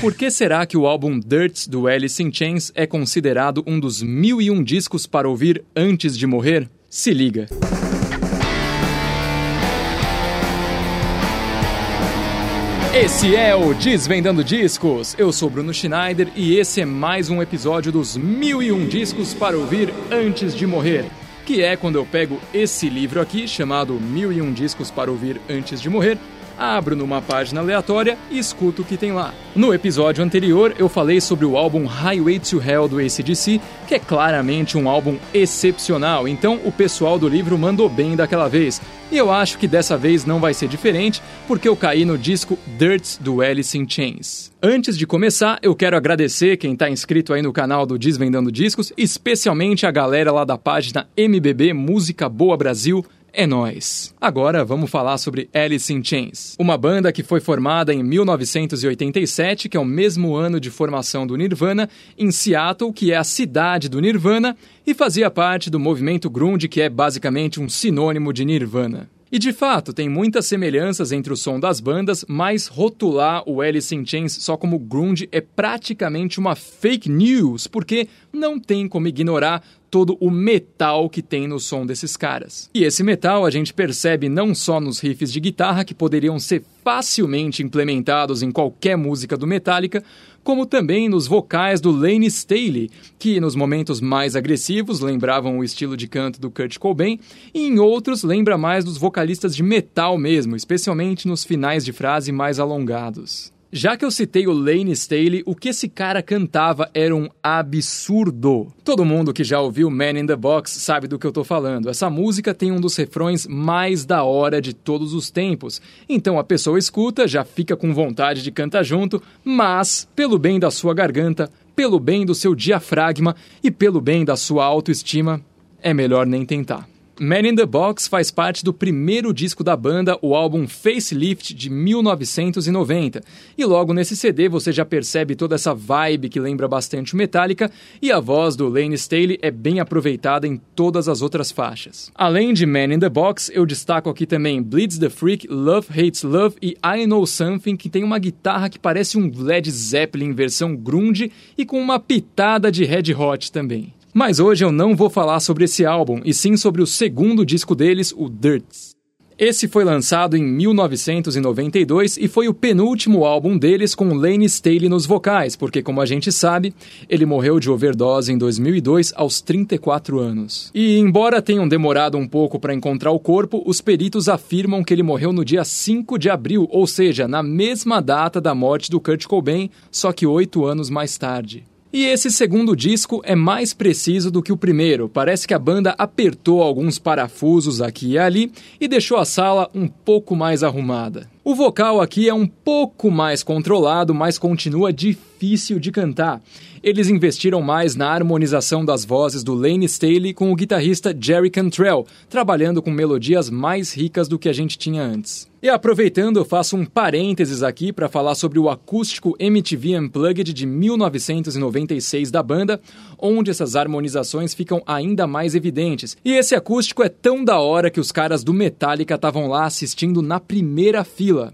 Por que será que o álbum Dirt do Alice in Chains é considerado um dos mil e um discos para ouvir antes de morrer? Se liga. Esse é o Desvendando Discos. Eu sou Bruno Schneider e esse é mais um episódio dos mil e um discos para ouvir antes de morrer. Que é quando eu pego esse livro aqui, chamado Mil e um Discos para Ouvir Antes de Morrer, abro numa página aleatória e escuto o que tem lá. No episódio anterior, eu falei sobre o álbum Highway to Hell do ACDC, que é claramente um álbum excepcional, então o pessoal do livro mandou bem daquela vez. E eu acho que dessa vez não vai ser diferente, porque eu caí no disco Dirt do Alice in Chains. Antes de começar, eu quero agradecer quem está inscrito aí no canal do Desvendando Discos, especialmente a galera lá da página MBB Música Boa Brasil, é nós. Agora vamos falar sobre Alice in Chains, uma banda que foi formada em 1987, que é o mesmo ano de formação do Nirvana, em Seattle, que é a cidade do Nirvana, e fazia parte do movimento grunge, que é basicamente um sinônimo de Nirvana. E de fato, tem muitas semelhanças entre o som das bandas, mas rotular o Alice in Chains só como grunge é praticamente uma fake news, porque não tem como ignorar todo o metal que tem no som desses caras. E esse metal a gente percebe não só nos riffs de guitarra que poderiam ser facilmente implementados em qualquer música do Metallica, como também nos vocais do Lane Staley, que nos momentos mais agressivos lembravam o estilo de canto do Kurt Cobain, e em outros lembra mais dos vocalistas de metal mesmo, especialmente nos finais de frase mais alongados. Já que eu citei o Lane Staley, o que esse cara cantava era um absurdo. Todo mundo que já ouviu Man in the Box sabe do que eu tô falando. Essa música tem um dos refrões mais da hora de todos os tempos. Então a pessoa escuta, já fica com vontade de cantar junto, mas, pelo bem da sua garganta, pelo bem do seu diafragma e pelo bem da sua autoestima, é melhor nem tentar. Man in the Box faz parte do primeiro disco da banda, o álbum Facelift de 1990. E logo nesse CD você já percebe toda essa vibe que lembra bastante Metallica e a voz do Lane Staley é bem aproveitada em todas as outras faixas. Além de Man in the Box, eu destaco aqui também Bleeds the Freak, Love Hates Love e I Know Something, que tem uma guitarra que parece um Led Zeppelin versão grunge e com uma pitada de Red Hot também. Mas hoje eu não vou falar sobre esse álbum, e sim sobre o segundo disco deles, o Dirts. Esse foi lançado em 1992 e foi o penúltimo álbum deles com Lane Staley nos vocais, porque, como a gente sabe, ele morreu de overdose em 2002 aos 34 anos. E, embora tenham demorado um pouco para encontrar o corpo, os peritos afirmam que ele morreu no dia 5 de abril, ou seja, na mesma data da morte do Kurt Cobain, só que oito anos mais tarde. E esse segundo disco é mais preciso do que o primeiro. Parece que a banda apertou alguns parafusos aqui e ali e deixou a sala um pouco mais arrumada. O vocal aqui é um pouco mais controlado, mas continua difícil de cantar. Eles investiram mais na harmonização das vozes do Lane Staley com o guitarrista Jerry Cantrell, trabalhando com melodias mais ricas do que a gente tinha antes. E aproveitando, eu faço um parênteses aqui para falar sobre o acústico MTV Unplugged de 1996 da banda, onde essas harmonizações ficam ainda mais evidentes. E esse acústico é tão da hora que os caras do Metallica estavam lá assistindo na primeira fila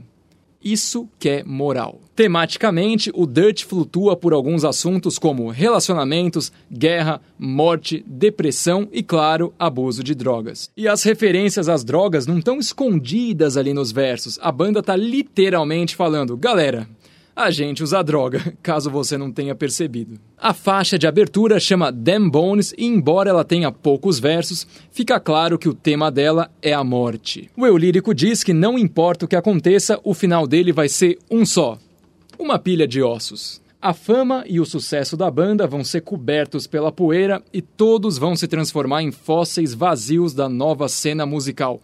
isso que é moral. Tematicamente, o Dirt flutua por alguns assuntos como relacionamentos, guerra, morte, depressão e, claro, abuso de drogas. E as referências às drogas não estão escondidas ali nos versos. A banda tá literalmente falando: galera, a gente usa droga, caso você não tenha percebido. A faixa de abertura chama Damn Bones e, embora ela tenha poucos versos, fica claro que o tema dela é a morte. O eu lírico diz que não importa o que aconteça, o final dele vai ser um só: uma pilha de ossos. A fama e o sucesso da banda vão ser cobertos pela poeira e todos vão se transformar em fósseis vazios da nova cena musical.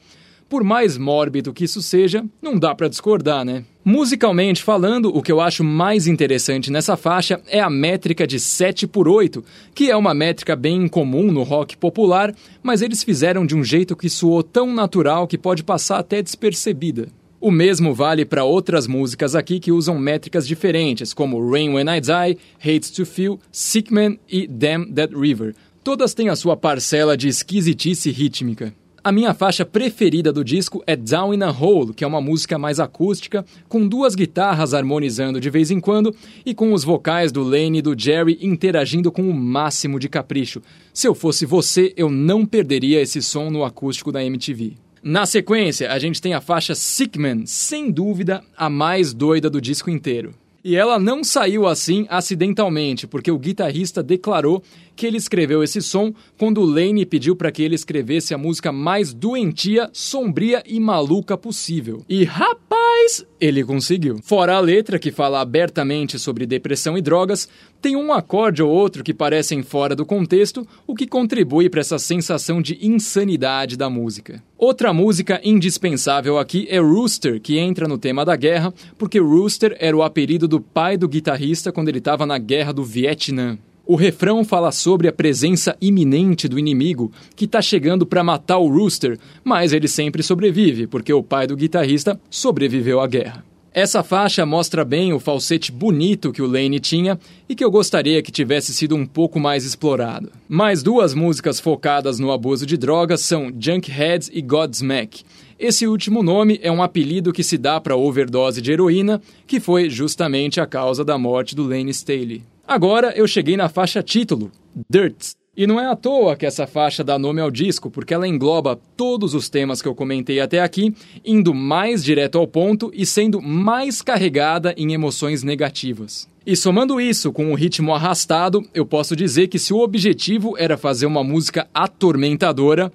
Por mais mórbido que isso seja, não dá para discordar, né? Musicalmente falando, o que eu acho mais interessante nessa faixa é a métrica de 7 por 8, que é uma métrica bem incomum no rock popular, mas eles fizeram de um jeito que soou tão natural que pode passar até despercebida. O mesmo vale para outras músicas aqui que usam métricas diferentes, como Rain When I Die, Hates to Feel, Sick Man e Damn That River. Todas têm a sua parcela de esquisitice rítmica. A minha faixa preferida do disco é Down in a Hole, que é uma música mais acústica, com duas guitarras harmonizando de vez em quando e com os vocais do Lane e do Jerry interagindo com o máximo de capricho. Se eu fosse você, eu não perderia esse som no acústico da MTV. Na sequência, a gente tem a faixa Sickman, sem dúvida a mais doida do disco inteiro. E ela não saiu assim acidentalmente, porque o guitarrista declarou que ele escreveu esse som quando Lane pediu para que ele escrevesse a música mais doentia, sombria e maluca possível. E rapaz, ele conseguiu. Fora a letra, que fala abertamente sobre depressão e drogas, tem um acorde ou outro que parecem fora do contexto, o que contribui para essa sensação de insanidade da música. Outra música indispensável aqui é Rooster, que entra no tema da guerra, porque Rooster era o apelido do pai do guitarrista quando ele estava na guerra do Vietnã. O refrão fala sobre a presença iminente do inimigo que está chegando para matar o Rooster, mas ele sempre sobrevive, porque o pai do guitarrista sobreviveu à guerra. Essa faixa mostra bem o falsete bonito que o Lane tinha e que eu gostaria que tivesse sido um pouco mais explorado. Mais duas músicas focadas no abuso de drogas são Junkhead e Godsmack. Esse último nome é um apelido que se dá para overdose de heroína, que foi justamente a causa da morte do Lane Staley. Agora eu cheguei na faixa título, Dirt. E não é à toa que essa faixa dá nome ao disco, porque ela engloba todos os temas que eu comentei até aqui, indo mais direto ao ponto e sendo mais carregada em emoções negativas. E somando isso com o ritmo arrastado, eu posso dizer que se o objetivo era fazer uma música atormentadora,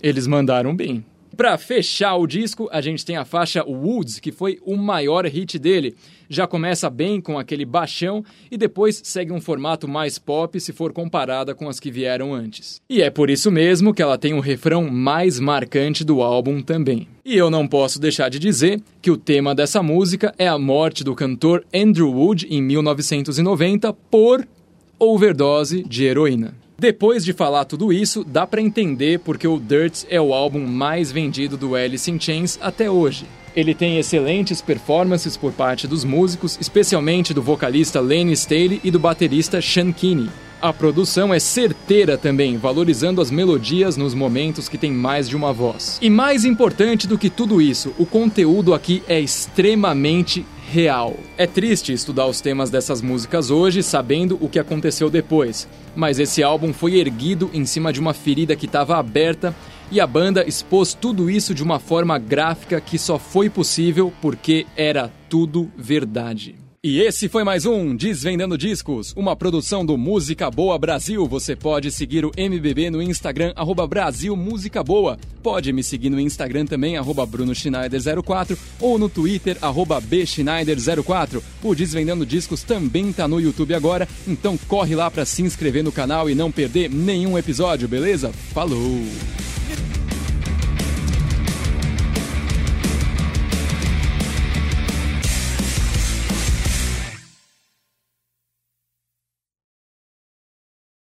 eles mandaram bem. Para fechar o disco, a gente tem a faixa Woods, que foi o maior hit dele. Já começa bem com aquele baixão e depois segue um formato mais pop se for comparada com as que vieram antes. E é por isso mesmo que ela tem o refrão mais marcante do álbum também. E eu não posso deixar de dizer que o tema dessa música é a morte do cantor Andrew Wood em 1990 por overdose de heroína. Depois de falar tudo isso, dá para entender porque o Dirt é o álbum mais vendido do Alice in Chains até hoje. Ele tem excelentes performances por parte dos músicos, especialmente do vocalista Lane Staley e do baterista Sean Kinney. A produção é certeira também, valorizando as melodias nos momentos que tem mais de uma voz. E mais importante do que tudo isso, o conteúdo aqui é extremamente real. É triste estudar os temas dessas músicas hoje sabendo o que aconteceu depois, mas esse álbum foi erguido em cima de uma ferida que estava aberta e a banda expôs tudo isso de uma forma gráfica que só foi possível porque era tudo verdade. E esse foi mais um Desvendando Discos, uma produção do Música Boa Brasil. Você pode seguir o MBB no Instagram, arroba Brasil Música Boa. Pode me seguir no Instagram também, arroba Bruno Schneider04 ou no Twitter, arroba Bschneider04. O Desvendando Discos também tá no YouTube agora, então corre lá para se inscrever no canal e não perder nenhum episódio, beleza? Falou!